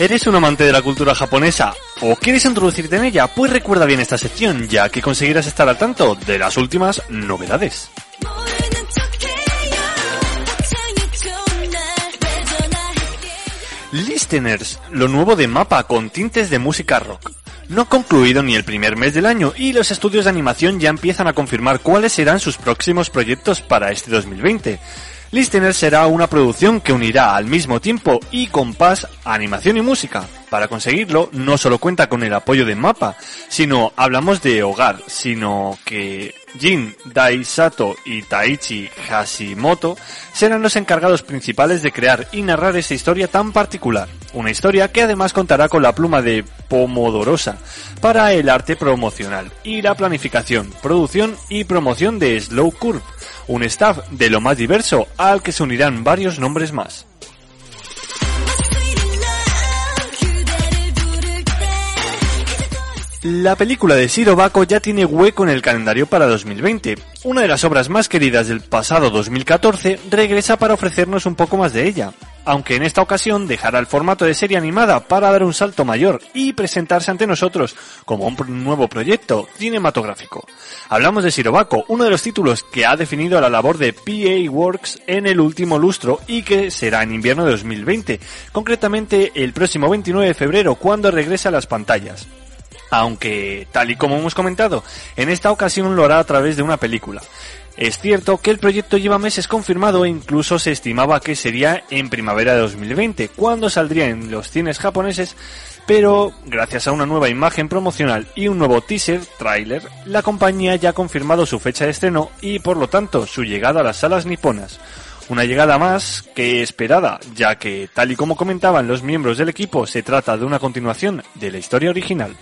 ¿Eres un amante de la cultura japonesa o quieres introducirte en ella? Pues recuerda bien esta sección, ya que conseguirás estar al tanto de las últimas novedades. Listeners, lo nuevo de Mapa con tintes de música rock. No ha concluido ni el primer mes del año y los estudios de animación ya empiezan a confirmar cuáles serán sus próximos proyectos para este 2020. Listener será una producción que unirá al mismo tiempo y compás animación y música. Para conseguirlo, no solo cuenta con el apoyo de Mapa, sino hablamos de hogar, sino que Jin Daisato y Taichi Hashimoto serán los encargados principales de crear y narrar esta historia tan particular. Una historia que además contará con la pluma de Pomodorosa para el arte promocional y la planificación, producción y promoción de Slow Curve un staff de lo más diverso al que se unirán varios nombres más. La película de Shiro Bako ya tiene hueco en el calendario para 2020. Una de las obras más queridas del pasado 2014 regresa para ofrecernos un poco más de ella, aunque en esta ocasión dejará el formato de serie animada para dar un salto mayor y presentarse ante nosotros como un nuevo proyecto cinematográfico. Hablamos de Shirobako, uno de los títulos que ha definido la labor de PA Works en el último lustro y que será en invierno de 2020, concretamente el próximo 29 de febrero cuando regrese a las pantallas aunque, tal y como hemos comentado, en esta ocasión lo hará a través de una película. Es cierto que el proyecto lleva meses confirmado e incluso se estimaba que sería en primavera de 2020, cuando saldría en los cines japoneses, pero gracias a una nueva imagen promocional y un nuevo teaser, trailer, la compañía ya ha confirmado su fecha de estreno y por lo tanto su llegada a las salas niponas. Una llegada más que esperada, ya que, tal y como comentaban los miembros del equipo, se trata de una continuación de la historia original.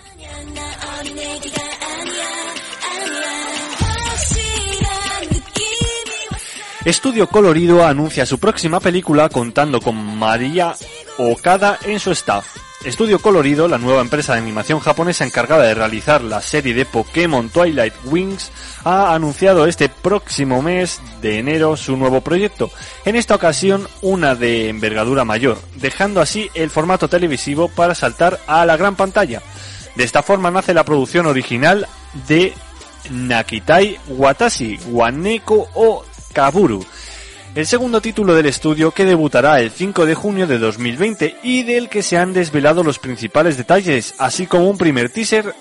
Estudio Colorido anuncia su próxima película contando con María Okada en su staff. Estudio Colorido, la nueva empresa de animación japonesa encargada de realizar la serie de Pokémon Twilight Wings, ha anunciado este próximo mes de enero su nuevo proyecto, en esta ocasión una de envergadura mayor, dejando así el formato televisivo para saltar a la gran pantalla. De esta forma nace la producción original de Nakitai Watashi, Waneko o El segundo título del estudio que debutará el 5 de junio de 2020 y del que se han desvelado los principales detalles, así como un primer teaser,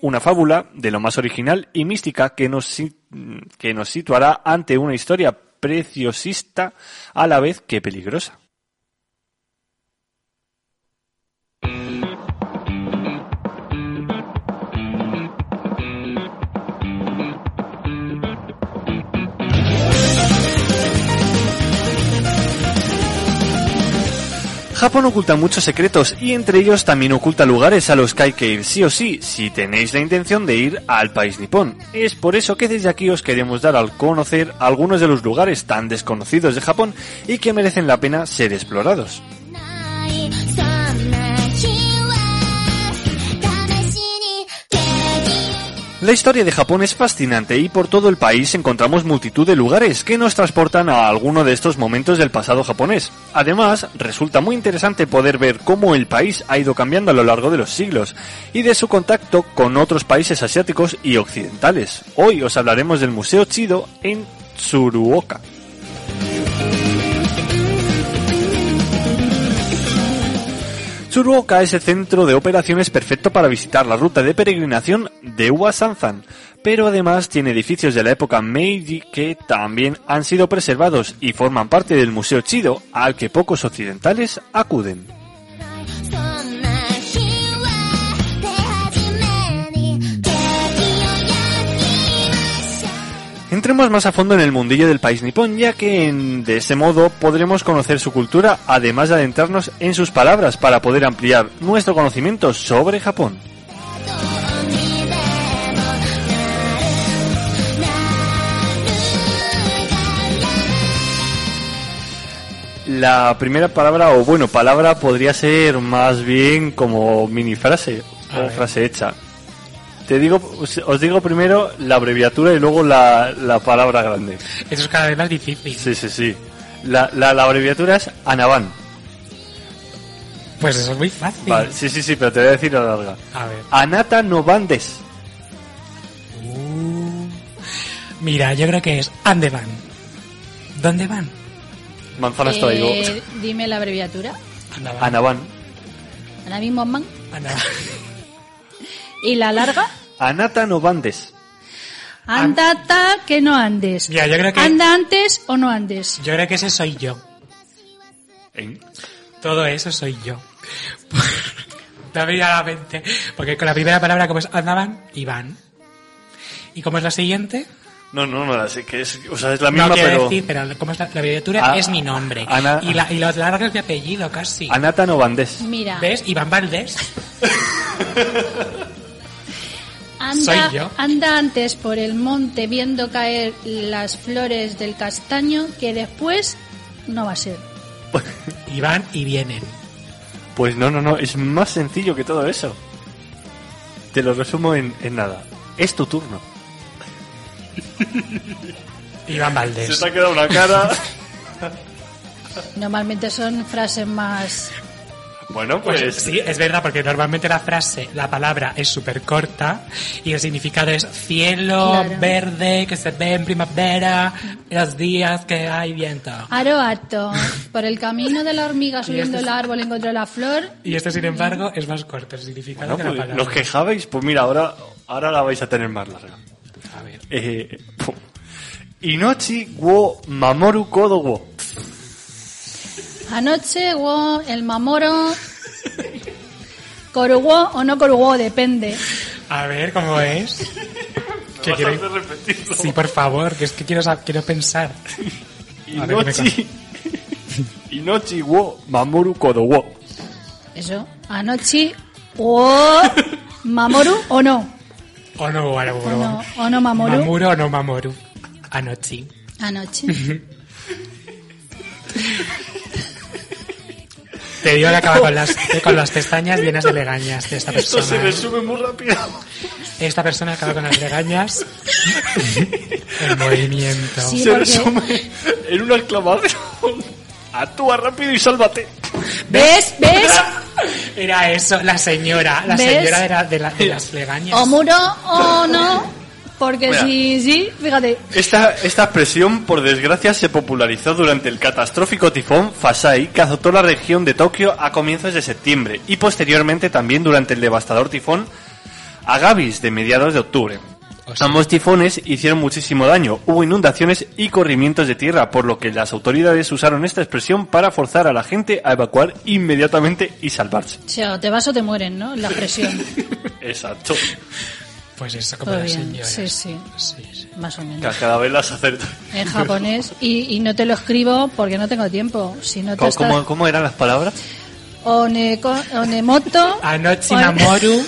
una fábula de lo más original y mística que nos situará ante una historia preciosista a la vez que peligrosa. Japón oculta muchos secretos y entre ellos también oculta lugares a los que hay que ir sí o sí si tenéis la intención de ir al país nipón. Es por eso que desde aquí os queremos dar al conocer algunos de los lugares tan desconocidos de Japón y que merecen la pena ser explorados. La historia de Japón es fascinante y por todo el país encontramos multitud de lugares que nos transportan a alguno de estos momentos del pasado japonés. Además, resulta muy interesante poder ver cómo el país ha ido cambiando a lo largo de los siglos y de su contacto con otros países asiáticos y occidentales. Hoy os hablaremos del Museo Chido en Tsuruoka. Tsuruoka es el centro de operaciones perfecto para visitar la ruta de peregrinación de Uasanzan, pero además tiene edificios de la época Meiji que también han sido preservados y forman parte del Museo Chido al que pocos occidentales acuden. Entremos más a fondo en el mundillo del país nipón, ya que en- de ese modo podremos conocer su cultura, además de adentrarnos en sus palabras para poder ampliar nuestro conocimiento sobre Japón. La primera palabra, o bueno, palabra podría ser más bien como mini frase o frase hecha. Te digo, os digo primero la abreviatura y luego la, la palabra grande. Eso es cada vez más difícil. Sí, sí, sí. La, la, la abreviatura es Anaban. Pues eso es muy fácil. Vale, sí, sí, sí, pero te voy a decir la larga. A ver. Anata no bandes. Uh. Mira, yo creo que es ¿Dónde van? ¿Dónde van? Manzanas traigo. Eh, dime la abreviatura. Anaban. Ahora mismo, man. ¿Dónde van? ¿Y la larga? Anata no bandes. Andata que no andes. Ya, yo creo que- Anda antes o no andes. Yo creo que ese soy yo. ¿Eh? Todo eso soy yo. Venido a la mente. Porque con la primera palabra, como es andaban, iban. ¿Y cómo es la siguiente? No, no, no, así que es, o sea, es la no misma, quiero pero... decir, pero como es la, la abreviatura Ah, es mi nombre. Ana- y, la, y la larga es mi apellido, casi. Anata no bandes. Mira, ¿Ves? Iván Valdés. anda, antes por el monte viendo caer las flores del castaño que después no va a ser. Y van y vienen. Pues no, no, no, es más sencillo que todo eso. Te lo resumo en, en nada. Es tu turno. Iván Valdés. ha quedado una cara. Normalmente son frases más... bueno, Pues pues... sí, es verdad, porque normalmente la frase, la palabra es súper corta y el significado es cielo Claro. verde que se ve en primavera, los días que hay viento. Aroato, por el camino de la hormiga subiendo este es- el árbol encontró la flor. Y este, sin embargo, es más corto el significado Bueno, que la pues, palabra. los quejabais, pues mira, ahora, ahora la vais a tener más larga. A ver. Eh. Inochi wo mamoru kodo wo. Anoche, wo, el mamoro. Corugo o no corugo, depende. A ver, ¿cómo es? Que quiero... repetirlo. Sí, por favor, que es que quiero, quiero pensar. A ver, ¿qué me Inochi... Inochi wo mamoru kodo wo. Eso. Anoche, o mamoru o no. O no, o no, O no, o no mamoru. Mamoru o no Mamoru. Anoche. Anoche. Te digo que acaba con las, con las pestañas llenas de legañas de esta Esto se persona. resume muy rápido. Esta persona acaba con las legañas en movimiento. Sí. se resume en una exclamación. Actúa rápido y sálvate. ¿Ves? ¿Ves? Era eso, la señora, la ¿Ves? señora de, la- de la- de las legañas. O muro o no. Porque Mira. si sí, fíjate. Esta, esta expresión, por desgracia, se popularizó durante el catastrófico tifón Fasai que azotó la región de Tokio a comienzos de septiembre y posteriormente también durante el devastador tifón Agabis de mediados de octubre. O sea- Ambos tifones hicieron muchísimo daño, hubo inundaciones y corrimientos de tierra, por lo que las autoridades usaron esta expresión para forzar a la gente a evacuar inmediatamente y salvarse. O sea, te vas o te mueren, ¿no? La presión. Exacto. Pues eso, como bien. señoras. Sí, sí. Sí, sí. Más o menos. Cada vez las acerto. En japonés. Y, y no te lo escribo porque no tengo tiempo. Si no te ¿Cómo, estás... cómo- cómo eran las palabras? Oneko, onemoto. Anochi o- Mamoru.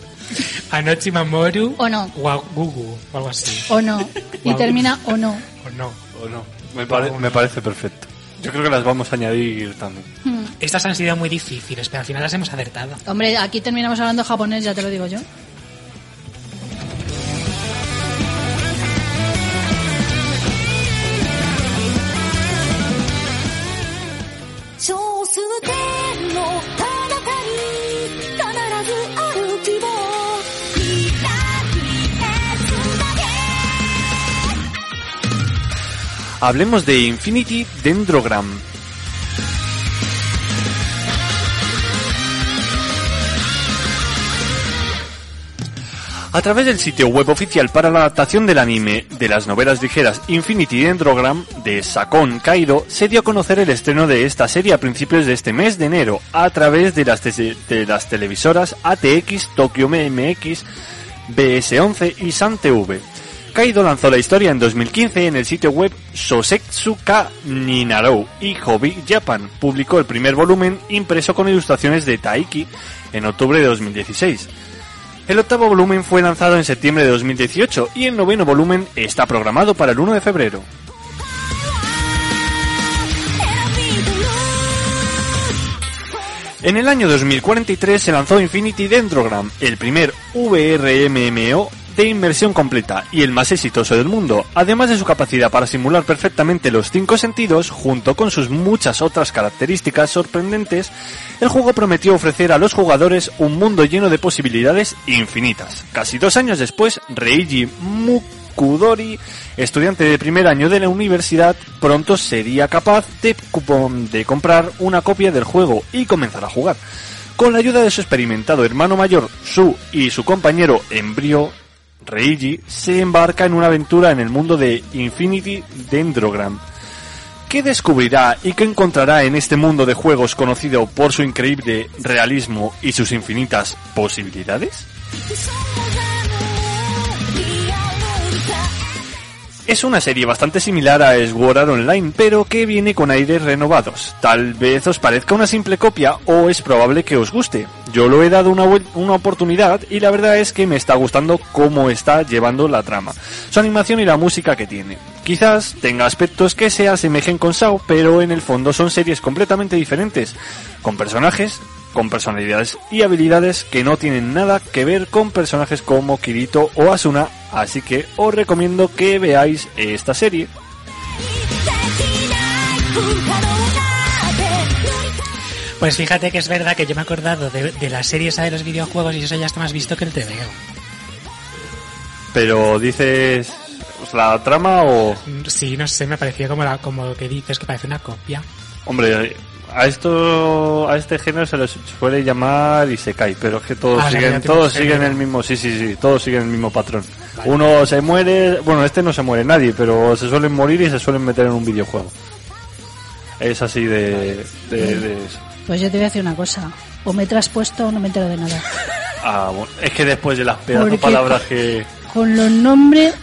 Anochi Mamoru. O no. Wagugu, o algo así. O no. Y termina o no. O no. ¿O no? Me, pare- me parece perfecto. Yo creo que las vamos a añadir también. Hmm. Estas han sido muy difíciles, pero al final las hemos acertado. Hombre, aquí terminamos hablando japonés, ya te lo digo yo. Hablemos de Infinity Dendrogram. A través del sitio web oficial para la adaptación del anime de las novelas ligeras Infinity Dendrogram de Sakon Kaido, se dio a conocer el estreno de esta serie a principios de este mes de enero a través de las, televisoras ATX, Tokyo MX, BS11 y San Kaido lanzó la historia en 2015 en el sitio web Sosetsu Ka Ninarou y Hobby Japan publicó el primer volumen impreso con ilustraciones de Taiki en octubre de 2016. El octavo volumen fue lanzado en septiembre de 2018 y el noveno volumen está programado para el 1 de febrero. En el año 2043 se lanzó Infinity Dendrogram, el primer VRMMO de inmersión completa y el más exitoso del mundo, además de su capacidad para simular perfectamente los cinco sentidos, junto con sus muchas otras características sorprendentes, el juego prometió ofrecer a los jugadores un mundo lleno de posibilidades infinitas. Casi dos años después, Reiji Mukudori, estudiante de primer año de la universidad, pronto sería capaz de, de comprar una copia del juego y comenzar a jugar. Con la ayuda de su experimentado hermano mayor, Su, y su compañero Embryo, Reiji se embarca en una aventura en el mundo de Infinity Dendrogram. ¿Qué descubrirá y qué encontrará en este mundo de juegos conocido por su increíble realismo y sus infinitas posibilidades? Es una serie bastante similar a Sword Art Online, pero que viene con aires renovados. Tal vez os parezca una simple copia o es probable que os guste. Yo lo he dado una, una oportunidad y la verdad es que me está gustando cómo está llevando la trama, su animación y la música que tiene. Quizás tenga aspectos que se asemejen con Sao, pero en el fondo son series completamente diferentes, con personajes con personalidades y habilidades que no tienen nada que ver con personajes como Kirito o Asuna, así que os recomiendo que veáis esta serie. Pues fíjate que es verdad que yo me he acordado de, de la serie esa de los videojuegos y eso ya está más visto que el TVO. Pero dices pues, la trama o Sí, no sé, me parecía como, la, como que dices que parece una copia. hombre a esto a este género se les suele llamar Isekai, pero es que todos Ah, siguen todos siguen el mismo, sí sí sí, todos siguen el mismo patrón. Uno se muere, bueno, este no se muere nadie, pero se suelen morir y se suelen meter en un videojuego. Es así de, de- de eso. Pues yo te voy a decir una cosa. O me he traspuesto o no me entero de nada. Ah, bueno, es que después de las pedazos palabras que... Con los nombres...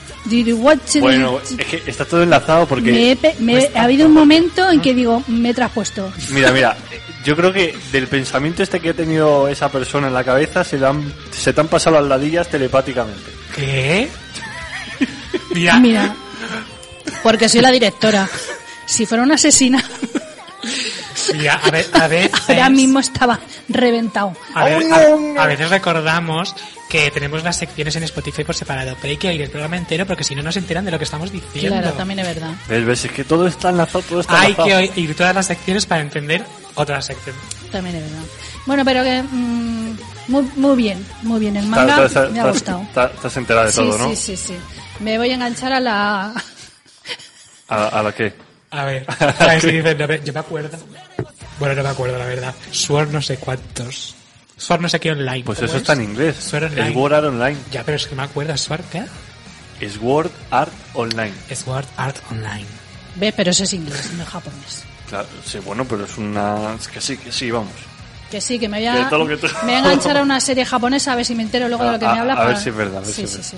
Bueno, es que está todo enlazado porque... me he pe- me he- ha habido un momento en que digo, me he traspuesto. Mira, mira, yo creo que del pensamiento este que ha tenido esa persona en la cabeza se, le han, se te han pasado las ladillas telepáticamente. ¿Qué? Mira, Mira, porque soy la directora. Si fuera una asesina, mira, a, ver, a veces... ahora mismo estaba reventado. A, ver, a- a veces recordamos que tenemos las secciones en Spotify por separado, pero hay que oír el programa entero porque si no, no se enteran de lo que estamos diciendo. Claro, también es verdad. ¿Ves? Es que todo está enlazado, todo está Hay enlazado. que oír todas las secciones para entender otra sección. También es verdad. Bueno, pero que mm, muy, muy bien, muy bien. El manga ta- ta- me ha ta- gustado. ta- Estás enterada de Sí, todo, ¿no? sí, sí, sí. Me voy a enganchar a la... ¿A, a la qué? A ver, a ver si dicen, no, yo me acuerdo. Bueno, no me acuerdo, la verdad. Sword no sé cuántos. Sword no sé qué online. Pues ¿cómo eso es? está en inglés. Sword Online. Sword Art Online. Ya, pero es que me acuerdo. Sword, ¿qué? Sword Art Online. Sword Art Online. ¿Ves? Pero eso es inglés, no es japonés. Claro, sí, bueno, pero es una... es que sí, que sí, vamos. Que sí, que me voy a, me voy a enganchar a una serie japonesa a ver si me entero luego de lo que A- me habla. a ver para- si es verdad, a ver sí, si es sí, verdad. sí.